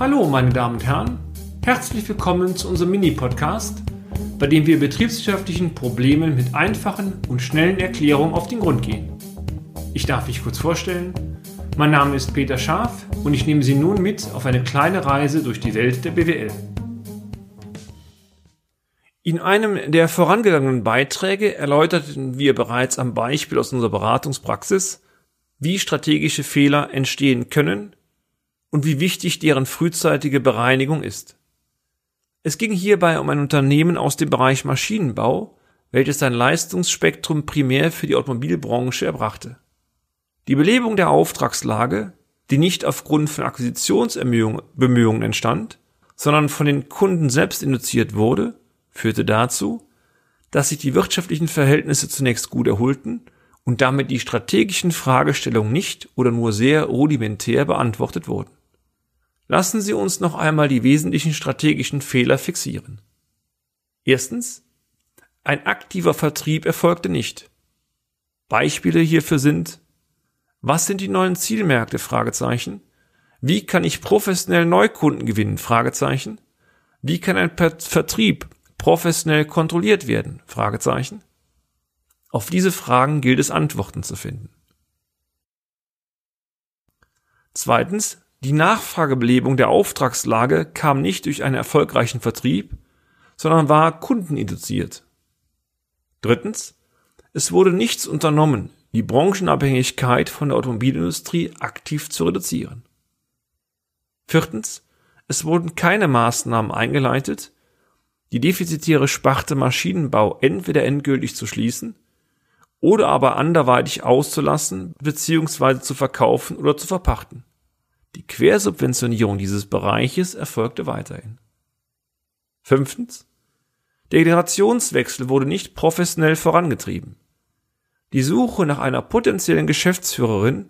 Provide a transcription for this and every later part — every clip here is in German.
Hallo, meine Damen und Herren. Herzlich willkommen zu unserem Mini-Podcast, bei dem wir betriebswirtschaftlichen Problemen mit einfachen und schnellen Erklärungen auf den Grund gehen. Ich darf mich kurz vorstellen. Mein Name ist Peter Scharf und ich nehme Sie nun mit auf eine kleine Reise durch die Welt der BWL. In einem der vorangegangenen Beiträge erläuterten wir bereits am Beispiel aus unserer Beratungspraxis, wie strategische Fehler entstehen können und wie wichtig deren frühzeitige Bereinigung ist. Es ging hierbei um ein Unternehmen aus dem Bereich Maschinenbau, welches sein Leistungsspektrum primär für die Automobilbranche erbrachte. Die Belebung der Auftragslage, die nicht aufgrund von Akquisitionsbemühungen entstand, sondern von den Kunden selbst induziert wurde, führte dazu, dass sich die wirtschaftlichen Verhältnisse zunächst gut erholten und damit die strategischen Fragestellungen nicht oder nur sehr rudimentär beantwortet wurden. Lassen Sie uns noch einmal die wesentlichen strategischen Fehler fixieren. Erstens, ein aktiver Vertrieb erfolgte nicht. Beispiele hierfür sind, was sind die neuen Zielmärkte? Wie kann ich professionell Neukunden gewinnen? Wie kann ein Vertrieb professionell kontrolliert werden? Auf diese Fragen gilt es Antworten zu finden. Zweitens, die Nachfragebelebung der Auftragslage kam nicht durch einen erfolgreichen Vertrieb, sondern war kundeninduziert. Drittens, es wurde nichts unternommen, die Branchenabhängigkeit von der Automobilindustrie aktiv zu reduzieren. Viertens, es wurden keine Maßnahmen eingeleitet, die defizitäre Sparte Maschinenbau entweder endgültig zu schließen oder aber anderweitig auszulassen bzw. zu verkaufen oder zu verpachten. Die Quersubventionierung dieses Bereiches erfolgte weiterhin. Fünftens. Der Generationswechsel wurde nicht professionell vorangetrieben. Die Suche nach einer potenziellen Geschäftsführerin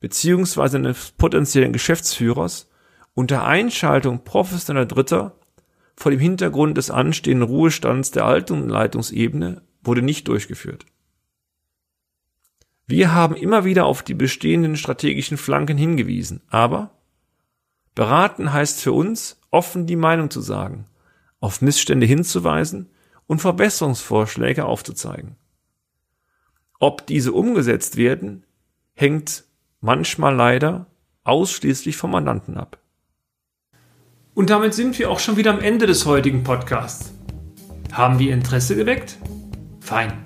bzw. eines potenziellen Geschäftsführers unter Einschaltung professioneller Dritter vor dem Hintergrund des anstehenden Ruhestands der alten Leitungsebene wurde nicht durchgeführt. Wir haben immer wieder auf die bestehenden strategischen Flanken hingewiesen, aber beraten heißt für uns, offen die Meinung zu sagen, auf Missstände hinzuweisen und Verbesserungsvorschläge aufzuzeigen. Ob diese umgesetzt werden, hängt manchmal leider ausschließlich vom Mandanten ab. Und damit sind wir auch schon wieder am Ende des heutigen Podcasts. Haben wir Interesse geweckt? Fein.